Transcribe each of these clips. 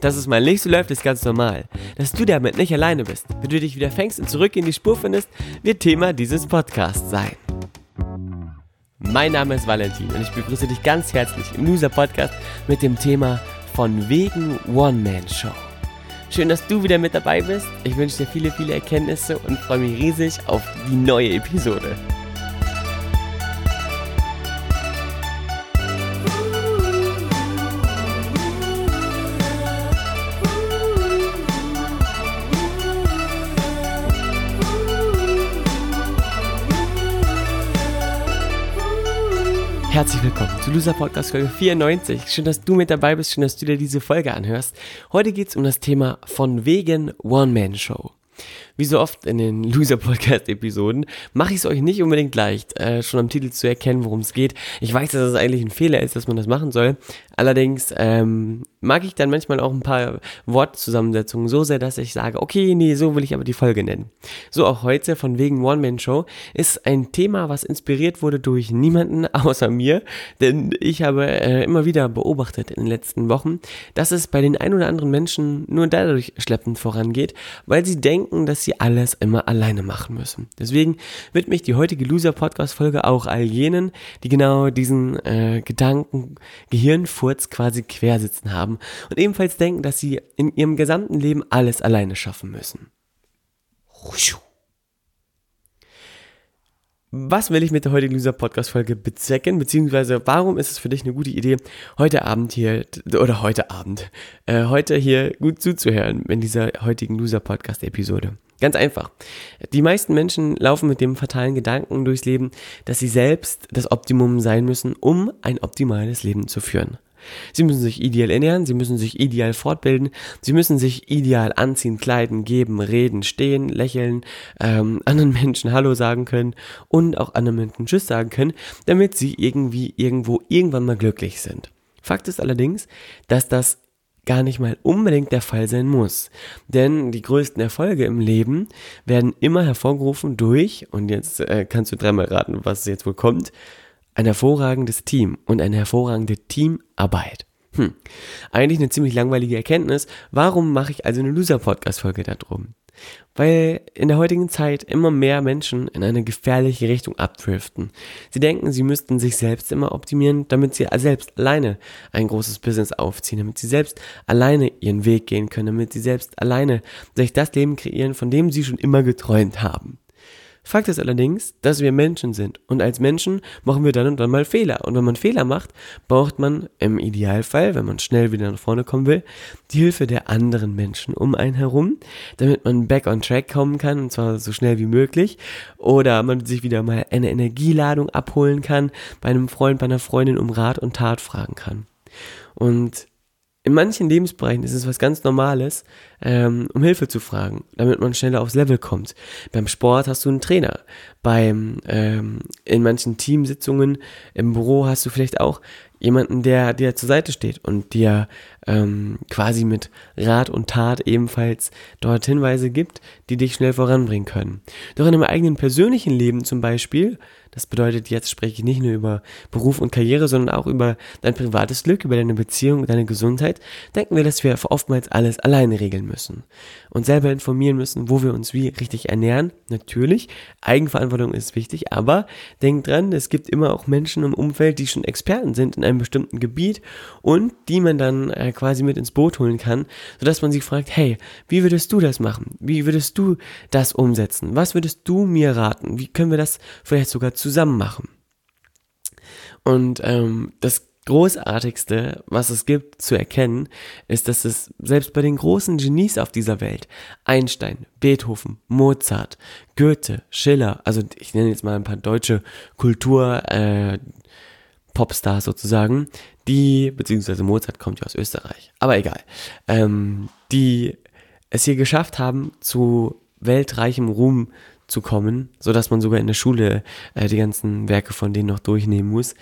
Dass es mal nicht so läuft, ist ganz normal. Dass du damit nicht alleine bist, wenn du dich wieder fängst und zurück in die Spur findest, wird Thema dieses Podcasts sein. Mein Name ist Valentin und ich begrüße dich ganz herzlich im Loser Podcast mit dem Thema von wegen One-Man-Show. Schön, dass du wieder mit dabei bist. Ich wünsche dir viele, viele Erkenntnisse und freue mich riesig auf die neue Episode. Herzlich willkommen zu Loser Podcast Folge 94. Schön, dass du mit dabei bist, schön, dass du dir diese Folge anhörst. Heute geht es um das Thema von wegen One-Man-Show. Wie so oft in den Loser Podcast Episoden mache ich es euch nicht unbedingt leicht, äh, schon am Titel zu erkennen, worum es geht. Ich weiß, dass es eigentlich ein Fehler ist, dass man das machen soll. Allerdings ähm, mag ich dann manchmal auch ein paar Wortzusammensetzungen so sehr, dass ich sage, okay, nee, so will ich aber die Folge nennen. So auch heute von wegen One-Man-Show ist ein Thema, was inspiriert wurde durch niemanden außer mir, denn ich habe äh, immer wieder beobachtet in den letzten Wochen, dass es bei den ein oder anderen Menschen nur dadurch schleppend vorangeht, weil sie denken, dass sie alles immer alleine machen müssen. Deswegen wird mich die heutige Loser-Podcast-Folge auch all jenen, die genau diesen äh, Gedanken, Gehirnfurz quasi quersitzen haben, haben und ebenfalls denken, dass sie in ihrem gesamten Leben alles alleine schaffen müssen. Was will ich mit der heutigen Loser Podcast Folge bezwecken? Beziehungsweise warum ist es für dich eine gute Idee, heute Abend hier, oder heute Abend, äh, heute hier gut zuzuhören in dieser heutigen Loser Podcast Episode? Ganz einfach. Die meisten Menschen laufen mit dem fatalen Gedanken durchs Leben, dass sie selbst das Optimum sein müssen, um ein optimales Leben zu führen. Sie müssen sich ideal ernähren, sie müssen sich ideal fortbilden, sie müssen sich ideal anziehen, kleiden, geben, reden, stehen, lächeln, ähm, anderen Menschen Hallo sagen können und auch anderen Menschen Tschüss sagen können, damit sie irgendwie irgendwo irgendwann mal glücklich sind. Fakt ist allerdings, dass das gar nicht mal unbedingt der Fall sein muss. Denn die größten Erfolge im Leben werden immer hervorgerufen durch, und jetzt äh, kannst du dreimal raten, was jetzt wohl kommt, ein hervorragendes Team und eine hervorragende Teamarbeit. Hm, eigentlich eine ziemlich langweilige Erkenntnis. Warum mache ich also eine Loser-Podcast-Folge darum? Weil in der heutigen Zeit immer mehr Menschen in eine gefährliche Richtung abdriften. Sie denken, sie müssten sich selbst immer optimieren, damit sie selbst alleine ein großes Business aufziehen, damit sie selbst alleine ihren Weg gehen können, damit sie selbst alleine sich das Leben kreieren, von dem sie schon immer geträumt haben. Fakt ist allerdings, dass wir Menschen sind und als Menschen machen wir dann und dann mal Fehler. Und wenn man Fehler macht, braucht man im Idealfall, wenn man schnell wieder nach vorne kommen will, die Hilfe der anderen Menschen um einen herum, damit man back on track kommen kann und zwar so schnell wie möglich. Oder man sich wieder mal eine Energieladung abholen kann, bei einem Freund, bei einer Freundin um Rat und Tat fragen kann. Und in manchen Lebensbereichen ist es was ganz Normales, ähm, um Hilfe zu fragen, damit man schneller aufs Level kommt. Beim Sport hast du einen Trainer. Beim ähm, in manchen Teamsitzungen im Büro hast du vielleicht auch jemanden, der dir zur Seite steht und dir ähm, quasi mit Rat und Tat ebenfalls dort Hinweise gibt, die dich schnell voranbringen können. Doch in einem eigenen persönlichen Leben zum Beispiel das bedeutet, jetzt spreche ich nicht nur über Beruf und Karriere, sondern auch über dein privates Glück, über deine Beziehung, deine Gesundheit. Denken wir, dass wir oftmals alles alleine regeln müssen und selber informieren müssen, wo wir uns wie richtig ernähren. Natürlich, Eigenverantwortung ist wichtig, aber denk dran, es gibt immer auch Menschen im Umfeld, die schon Experten sind in einem bestimmten Gebiet und die man dann äh, quasi mit ins Boot holen kann, sodass man sich fragt, hey, wie würdest du das machen? Wie würdest du das umsetzen? Was würdest du mir raten? Wie können wir das vielleicht sogar zusammen machen. Und ähm, das Großartigste, was es gibt zu erkennen, ist, dass es selbst bei den großen Genies auf dieser Welt, Einstein, Beethoven, Mozart, Goethe, Schiller, also ich nenne jetzt mal ein paar deutsche Kultur, äh, Popstars sozusagen, die, beziehungsweise Mozart kommt ja aus Österreich, aber egal, ähm, die es hier geschafft haben, zu weltreichem Ruhm zu kommen, so dass man sogar in der Schule äh, die ganzen Werke von denen noch durchnehmen muss,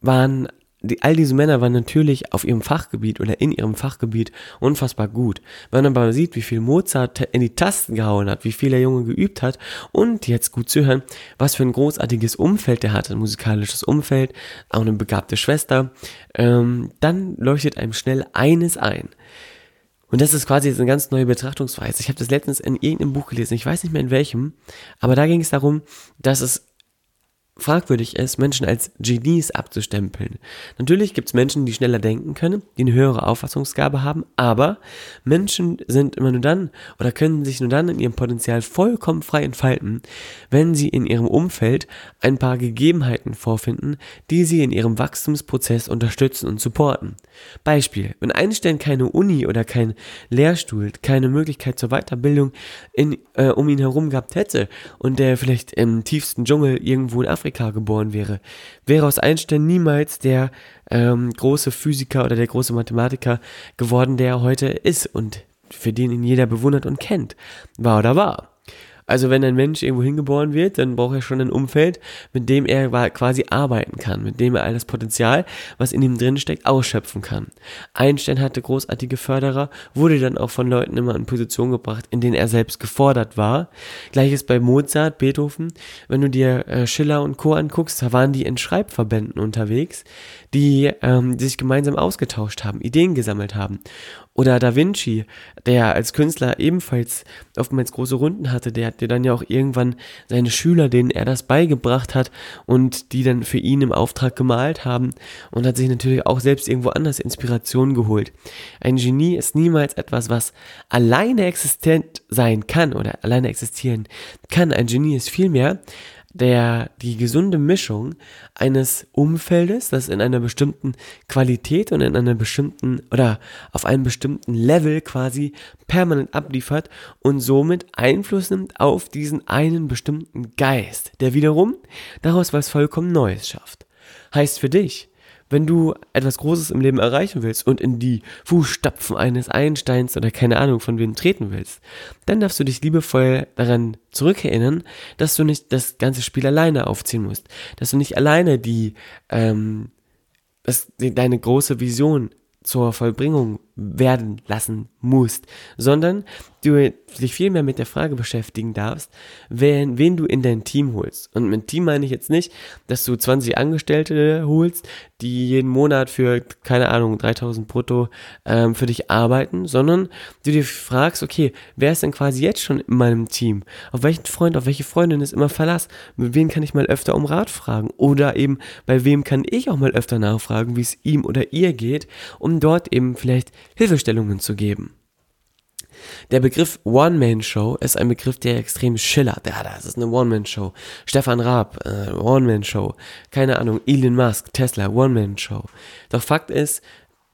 waren die, all diese Männer waren natürlich auf ihrem Fachgebiet oder in ihrem Fachgebiet unfassbar gut. Wenn man aber sieht, wie viel Mozart in die Tasten gehauen hat, wie viel der Junge geübt hat und jetzt gut zu hören, was für ein großartiges Umfeld der hatte, ein musikalisches Umfeld, auch eine begabte Schwester, ähm, dann leuchtet einem schnell eines ein. Und das ist quasi jetzt eine ganz neue Betrachtungsweise. Ich habe das letztens in irgendeinem Buch gelesen, ich weiß nicht mehr in welchem, aber da ging es darum, dass es fragwürdig ist, Menschen als Genies abzustempeln. Natürlich gibt es Menschen, die schneller denken können, die eine höhere Auffassungsgabe haben, aber Menschen sind immer nur dann oder können sich nur dann in ihrem Potenzial vollkommen frei entfalten, wenn sie in ihrem Umfeld ein paar Gegebenheiten vorfinden, die sie in ihrem Wachstumsprozess unterstützen und supporten. Beispiel, wenn Einstein keine Uni oder kein Lehrstuhl, keine Möglichkeit zur Weiterbildung in, äh, um ihn herum gehabt hätte und der vielleicht im tiefsten Dschungel irgendwo in Afrika Afrika geboren wäre, wäre aus Einstein niemals der ähm, große Physiker oder der große Mathematiker geworden, der er heute ist und für den ihn jeder bewundert und kennt. War oder war. Also wenn ein Mensch irgendwo hingeboren wird, dann braucht er schon ein Umfeld, mit dem er quasi arbeiten kann, mit dem er all das Potenzial, was in ihm drin steckt, ausschöpfen kann. Einstein hatte großartige Förderer, wurde dann auch von Leuten immer in Positionen gebracht, in denen er selbst gefordert war. Gleiches bei Mozart, Beethoven. Wenn du dir äh, Schiller und Co. anguckst, da waren die in Schreibverbänden unterwegs, die, ähm, die sich gemeinsam ausgetauscht haben, Ideen gesammelt haben. Oder Da Vinci, der als Künstler ebenfalls oftmals große Runden hatte, der hat dir dann ja auch irgendwann seine Schüler, denen er das beigebracht hat und die dann für ihn im Auftrag gemalt haben und hat sich natürlich auch selbst irgendwo anders Inspiration geholt. Ein Genie ist niemals etwas, was alleine existent sein kann oder alleine existieren kann. Ein Genie ist vielmehr der die gesunde Mischung eines Umfeldes, das in einer bestimmten Qualität und in einer bestimmten oder auf einem bestimmten Level quasi permanent abliefert und somit Einfluss nimmt auf diesen einen bestimmten Geist, der wiederum daraus was vollkommen Neues schafft. Heißt für dich, wenn du etwas Großes im Leben erreichen willst und in die Fußstapfen eines Einsteins oder keine Ahnung von wem treten willst, dann darfst du dich liebevoll daran zurückerinnern, dass du nicht das ganze Spiel alleine aufziehen musst, dass du nicht alleine die, ähm, das, die deine große Vision zur Vollbringung werden lassen musst, sondern du dich vielmehr mit der Frage beschäftigen darfst, wen, wen du in dein Team holst. Und mit Team meine ich jetzt nicht, dass du 20 Angestellte holst, die jeden Monat für, keine Ahnung, 3000 brutto ähm, für dich arbeiten, sondern du dir fragst, okay, wer ist denn quasi jetzt schon in meinem Team? Auf welchen Freund, auf welche Freundin ist immer Verlass? Mit wem kann ich mal öfter um Rat fragen? Oder eben, bei wem kann ich auch mal öfter nachfragen, wie es ihm oder ihr geht, um dort eben vielleicht Hilfestellungen zu geben. Der Begriff One-Man-Show ist ein Begriff, der extrem schillert. Ja, das ist eine One-Man-Show. Stefan Raab, äh, One-Man-Show. Keine Ahnung, Elon Musk, Tesla, One-Man-Show. Doch Fakt ist,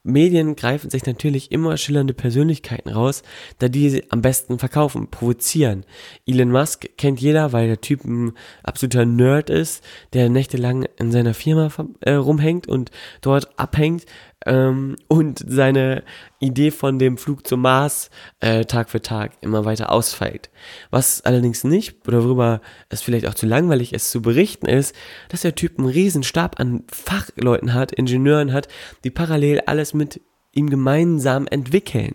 Medien greifen sich natürlich immer schillernde Persönlichkeiten raus, da die sie am besten verkaufen, provozieren. Elon Musk kennt jeder, weil der Typ ein absoluter Nerd ist, der nächtelang in seiner Firma äh, rumhängt und dort abhängt ähm, und seine Idee von dem Flug zum Mars äh, Tag für Tag immer weiter ausfällt. Was allerdings nicht, oder worüber es vielleicht auch zu langweilig ist zu berichten, ist, dass der Typ einen riesen Stab an Fachleuten hat, Ingenieuren hat, die parallel alles mit ihm gemeinsam entwickeln.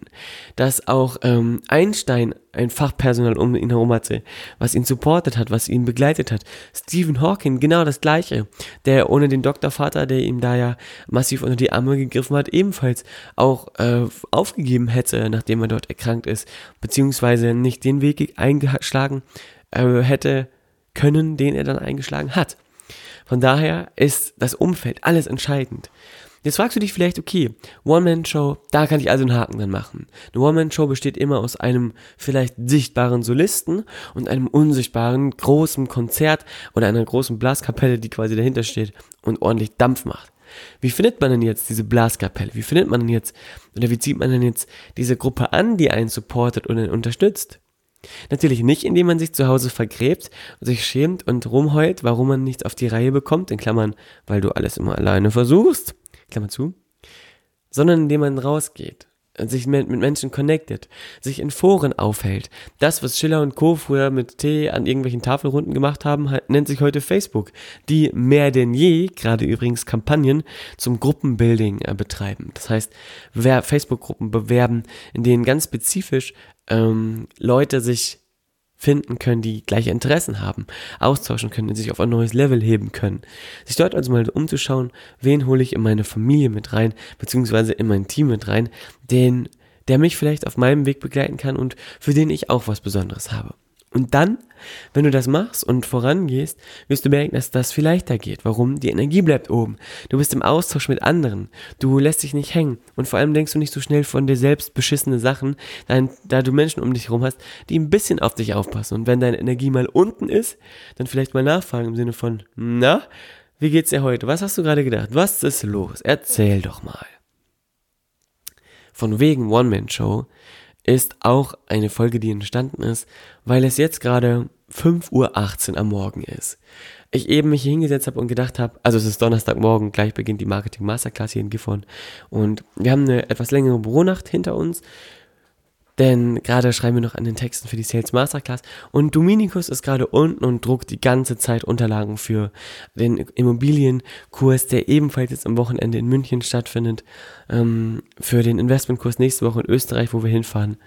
Dass auch ähm, Einstein ein Fachpersonal um ihn herum hatte, was ihn supportet hat, was ihn begleitet hat. Stephen Hawking genau das gleiche, der ohne den Doktorvater, der ihm da ja massiv unter die Arme gegriffen hat, ebenfalls auch äh, aufgegeben hätte, nachdem er dort erkrankt ist, beziehungsweise nicht den Weg eingeschlagen äh, hätte können, den er dann eingeschlagen hat. Von daher ist das Umfeld alles entscheidend. Jetzt fragst du dich vielleicht, okay, One-Man-Show, da kann ich also einen Haken dran machen. Eine One-Man-Show besteht immer aus einem vielleicht sichtbaren Solisten und einem unsichtbaren großen Konzert oder einer großen Blaskapelle, die quasi dahinter steht und ordentlich Dampf macht. Wie findet man denn jetzt diese Blaskapelle? Wie findet man denn jetzt, oder wie zieht man denn jetzt diese Gruppe an, die einen supportet und einen unterstützt? Natürlich nicht, indem man sich zu Hause vergräbt, sich schämt und rumheult, warum man nichts auf die Reihe bekommt, in Klammern, weil du alles immer alleine versuchst. Klammer zu, sondern indem man rausgeht, sich mit, Menschen connectet, sich in Foren aufhält. Das, was Schiller und Co. früher mit Tee an irgendwelchen Tafelrunden gemacht haben, nennt sich heute Facebook, die mehr denn je, gerade übrigens Kampagnen zum Gruppenbuilding äh, betreiben. Das heißt, Facebook-Gruppen bewerben, in denen ganz spezifisch ähm, Leute sich finden können, die gleiche Interessen haben, austauschen können, sich auf ein neues Level heben können. Sich dort also mal umzuschauen, wen hole ich in meine Familie mit rein, beziehungsweise in mein Team mit rein, den, der mich vielleicht auf meinem Weg begleiten kann und für den ich auch was Besonderes habe. Und dann, wenn du das machst und vorangehst, wirst du merken, dass das viel leichter geht. Warum? Die Energie bleibt oben. Du bist im Austausch mit anderen. Du lässt dich nicht hängen. Und vor allem denkst du nicht so schnell von dir selbst beschissene Sachen, da du Menschen um dich herum hast, die ein bisschen auf dich aufpassen. Und wenn deine Energie mal unten ist, dann vielleicht mal nachfragen im Sinne von, na, wie geht's dir heute? Was hast du gerade gedacht? Was ist los? Erzähl doch mal. Von wegen One-Man-Show ist auch eine Folge, die entstanden ist, weil es jetzt gerade 5.18 Uhr am Morgen ist. Ich eben mich hier hingesetzt habe und gedacht habe, also es ist Donnerstagmorgen, gleich beginnt die Marketing Masterclass hier in Gifhorn und wir haben eine etwas längere Büronacht hinter uns denn gerade schreiben wir noch an den Texten für die Sales Masterclass und Dominikus ist gerade unten und druckt die ganze Zeit Unterlagen für den Immobilienkurs, der ebenfalls jetzt am Wochenende in München stattfindet, ähm, für den Investmentkurs nächste Woche in Österreich, wo wir hinfahren.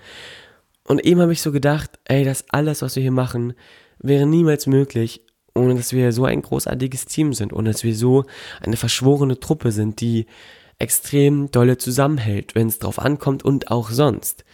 Und eben habe ich so gedacht, ey, das alles, was wir hier machen, wäre niemals möglich, ohne dass wir so ein großartiges Team sind, ohne dass wir so eine verschworene Truppe sind, die extrem dolle zusammenhält, wenn es drauf ankommt und auch sonst.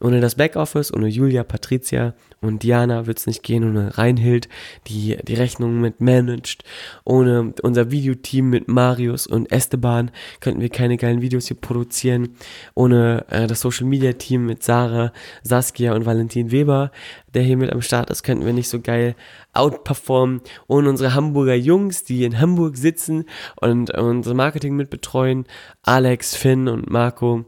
Ohne das Backoffice, ohne Julia, Patricia und Diana wird es nicht gehen, ohne Reinhild, die die Rechnungen mit managt, ohne unser Videoteam mit Marius und Esteban könnten wir keine geilen Videos hier produzieren, ohne äh, das Social Media Team mit Sarah, Saskia und Valentin Weber, der mit am Start ist, könnten wir nicht so geil outperformen, ohne unsere Hamburger Jungs, die in Hamburg sitzen und unser Marketing mit betreuen, Alex, Finn und Marco,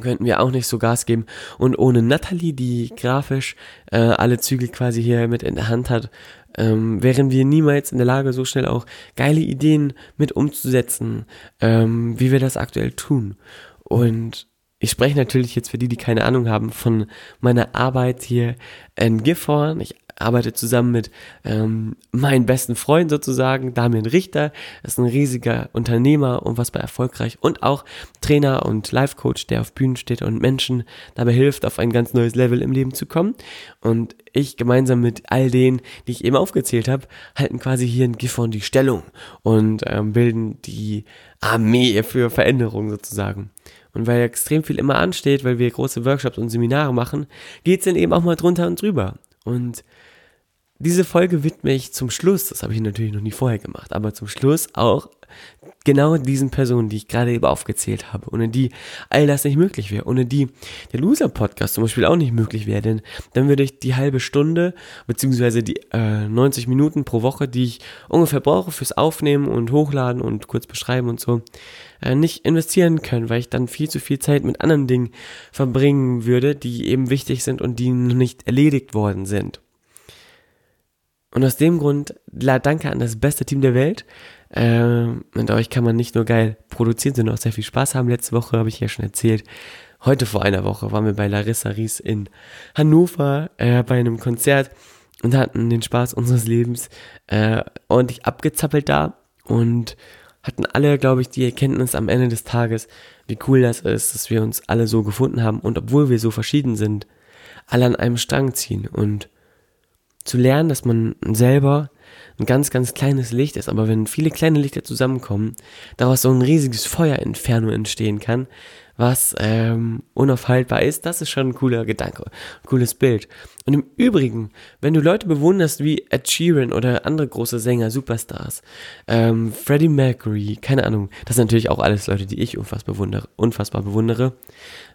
könnten wir auch nicht so Gas geben. Und ohne Natalie, die grafisch äh, alle Zügel quasi hier mit in der Hand hat, ähm, wären wir niemals in der Lage, so schnell auch geile Ideen mit umzusetzen, ähm, wie wir das aktuell tun. Und ich spreche natürlich jetzt für die, die keine Ahnung haben, von meiner Arbeit hier in Gifhorn. Ich arbeite zusammen mit ähm, meinem besten Freund sozusagen, Damian Richter, ist ein riesiger Unternehmer, unfassbar erfolgreich und auch Trainer und Life-Coach, der auf Bühnen steht und Menschen dabei hilft, auf ein ganz neues Level im Leben zu kommen. Und ich gemeinsam mit all denen, die ich eben aufgezählt habe, halten quasi hier in Gifhorn die Stellung und ähm, bilden die Armee für Veränderung sozusagen. Und weil extrem viel immer ansteht, weil wir große Workshops und Seminare machen, geht's dann eben auch mal drunter und drüber. Und diese Folge widme ich zum Schluss, das habe ich natürlich noch nie vorher gemacht, aber zum Schluss auch genau diesen Personen, die ich gerade eben aufgezählt habe, ohne die all das nicht möglich wäre, ohne die der Loser-Podcast zum Beispiel auch nicht möglich wäre, denn dann würde ich die halbe Stunde, beziehungsweise die äh, 90 Minuten pro Woche, die ich ungefähr brauche fürs Aufnehmen und Hochladen und kurz beschreiben und so, äh, nicht investieren können, weil ich dann viel zu viel Zeit mit anderen Dingen verbringen würde, die eben wichtig sind und die noch nicht erledigt worden sind. Und aus dem Grund, danke an das beste Team der Welt. Ähm, und euch kann man nicht nur geil produzieren, sondern auch sehr viel Spaß haben. Letzte Woche habe ich ja schon erzählt. Heute vor einer Woche waren wir bei Larissa Ries in Hannover äh, bei einem Konzert und hatten den Spaß unseres Lebens äh, ordentlich abgezappelt da und hatten alle, glaube ich, die Erkenntnis am Ende des Tages, wie cool das ist, dass wir uns alle so gefunden haben und obwohl wir so verschieden sind, alle an einem Strang ziehen. Und zu lernen, dass man selber ein ganz, ganz kleines Licht ist, aber wenn viele kleine Lichter zusammenkommen, daraus so ein riesiges Feuerinferno entstehen kann, was ähm, unaufhaltbar ist, das ist schon ein cooler Gedanke, ein cooles Bild. Und im Übrigen, wenn du Leute bewunderst wie Ed Sheeran oder andere große Sänger, Superstars, ähm, Freddie Mercury, keine Ahnung, das sind natürlich auch alles Leute, die ich unfassbar bewundere, unfassbar bewundere,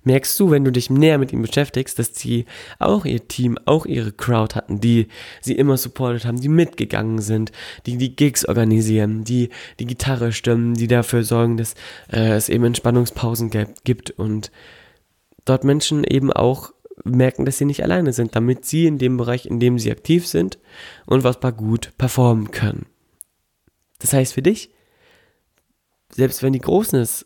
merkst du, wenn du dich näher mit ihm beschäftigst, dass sie auch ihr Team, auch ihre Crowd hatten, die sie immer supportet haben, die mitgegangen sind, die die Gigs organisieren, die die Gitarre stimmen, die dafür sorgen, dass äh, es eben Entspannungspausen gibt und dort Menschen eben auch merken, dass sie nicht alleine sind, damit sie in dem Bereich, in dem sie aktiv sind, unfassbar gut performen können. Das heißt für dich, selbst wenn die Großen es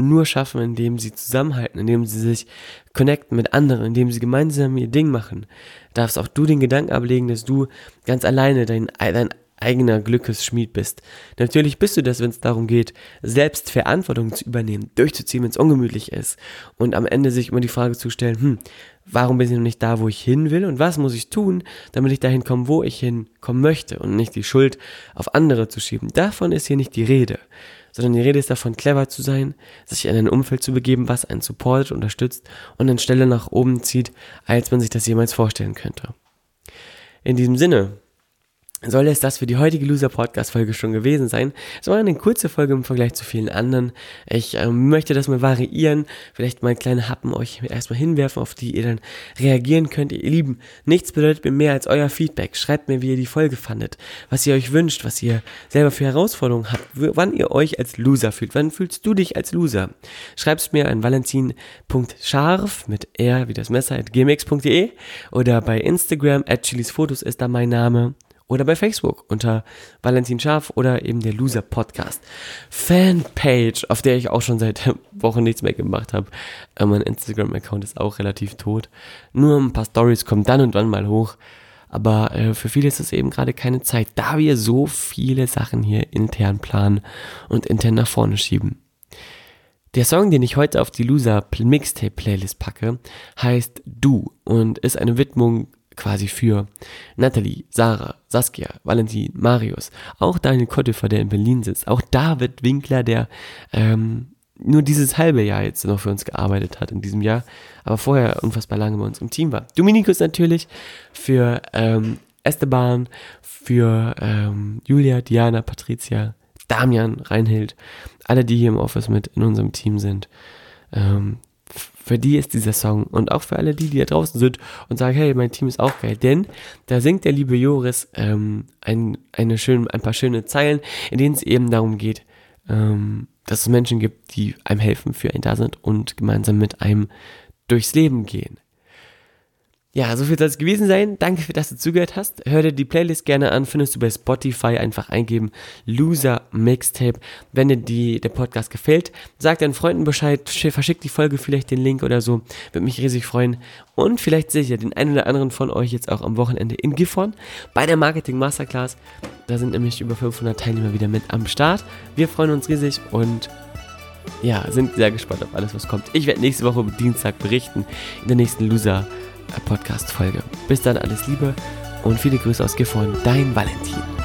nur schaffen, indem sie zusammenhalten, indem sie sich connecten mit anderen, indem sie gemeinsam ihr Ding machen. Darfst auch du den Gedanken ablegen, dass du ganz alleine dein, dein eigener Glückesschmied bist. Natürlich bist du das, wenn es darum geht, selbst Verantwortung zu übernehmen, durchzuziehen, wenn es ungemütlich ist und am Ende sich immer die Frage zu stellen, hm, warum bin ich noch nicht da, wo ich hin will und was muss ich tun, damit ich dahin komme, wo ich hinkommen möchte und nicht die Schuld auf andere zu schieben. Davon ist hier nicht die Rede, sondern die Rede ist davon, clever zu sein, sich in ein Umfeld zu begeben, was einen supportet, unterstützt und eine Stelle nach oben zieht, als man sich das jemals vorstellen könnte. In diesem Sinne, soll es das für die heutige Loser-Podcast-Folge schon gewesen sein. Es war eine kurze Folge im Vergleich zu vielen anderen. Ich äh, möchte das mal variieren, vielleicht mal kleine Happen euch erstmal hinwerfen, auf die ihr dann reagieren könnt. Ihr Lieben, nichts bedeutet mir mehr als euer Feedback. Schreibt mir, wie ihr die Folge fandet, was ihr euch wünscht, was ihr selber für Herausforderungen habt, wann ihr euch als Loser fühlt. Wann fühlst du dich als Loser? Schreib's mir an valentin.scharf mit r wie das Messer at gmx.de oder bei Instagram at chilisfotos ist da mein Name oder bei Facebook unter Valentin Scharf oder eben der Loser Podcast Fanpage, auf der ich auch schon seit Wochen nichts mehr gemacht habe. Äh, mein Instagram-Account ist auch relativ tot. Nur ein paar Stories kommen dann und wann mal hoch. Aber äh, für viele ist es eben gerade keine Zeit, da wir so viele Sachen hier intern planen und intern nach vorne schieben. Der Song, den ich heute auf die Loser Mixtape Playlist packe, heißt Du und ist eine Widmung quasi für Natalie, Sarah, Saskia, Valentin, Marius, auch Daniel Kottefer, der in Berlin sitzt, auch David Winkler, der ähm, nur dieses halbe Jahr jetzt noch für uns gearbeitet hat in diesem Jahr, aber vorher unfassbar lange bei uns im Team war. Dominikus natürlich für ähm, Esteban, für ähm, Julia, Diana, Patricia, Damian, Reinhild, alle, die hier im Office mit in unserem Team sind. Ähm, für die ist dieser Song und auch für alle die, die da draußen sind und sagen, hey, mein Team ist auch geil. Denn da singt der liebe Joris ähm, ein, eine schön, ein paar schöne Zeilen, in denen es eben darum geht, ähm, dass es Menschen gibt, die einem helfen, für einen da sind und gemeinsam mit einem durchs Leben gehen. Ja, so viel soll es gewesen sein. Danke, dass du zugehört hast. Hör dir die Playlist gerne an. Findest du bei Spotify. Einfach eingeben Loser Mixtape. Wenn dir die, der Podcast gefällt, sag deinen Freunden Bescheid. Verschick die Folge vielleicht den Link oder so. Würde mich riesig freuen. Und vielleicht sehe ich ja den einen oder anderen von euch jetzt auch am Wochenende in Gifhorn bei der Marketing Masterclass. Da sind nämlich über 500 Teilnehmer wieder mit am Start. Wir freuen uns riesig und ja, sind sehr gespannt auf alles, was kommt. Ich werde nächste Woche Dienstag berichten in der nächsten Loser Podcast-Folge. Bis dann, alles Liebe und viele Grüße aus Gifhorn, dein Valentin.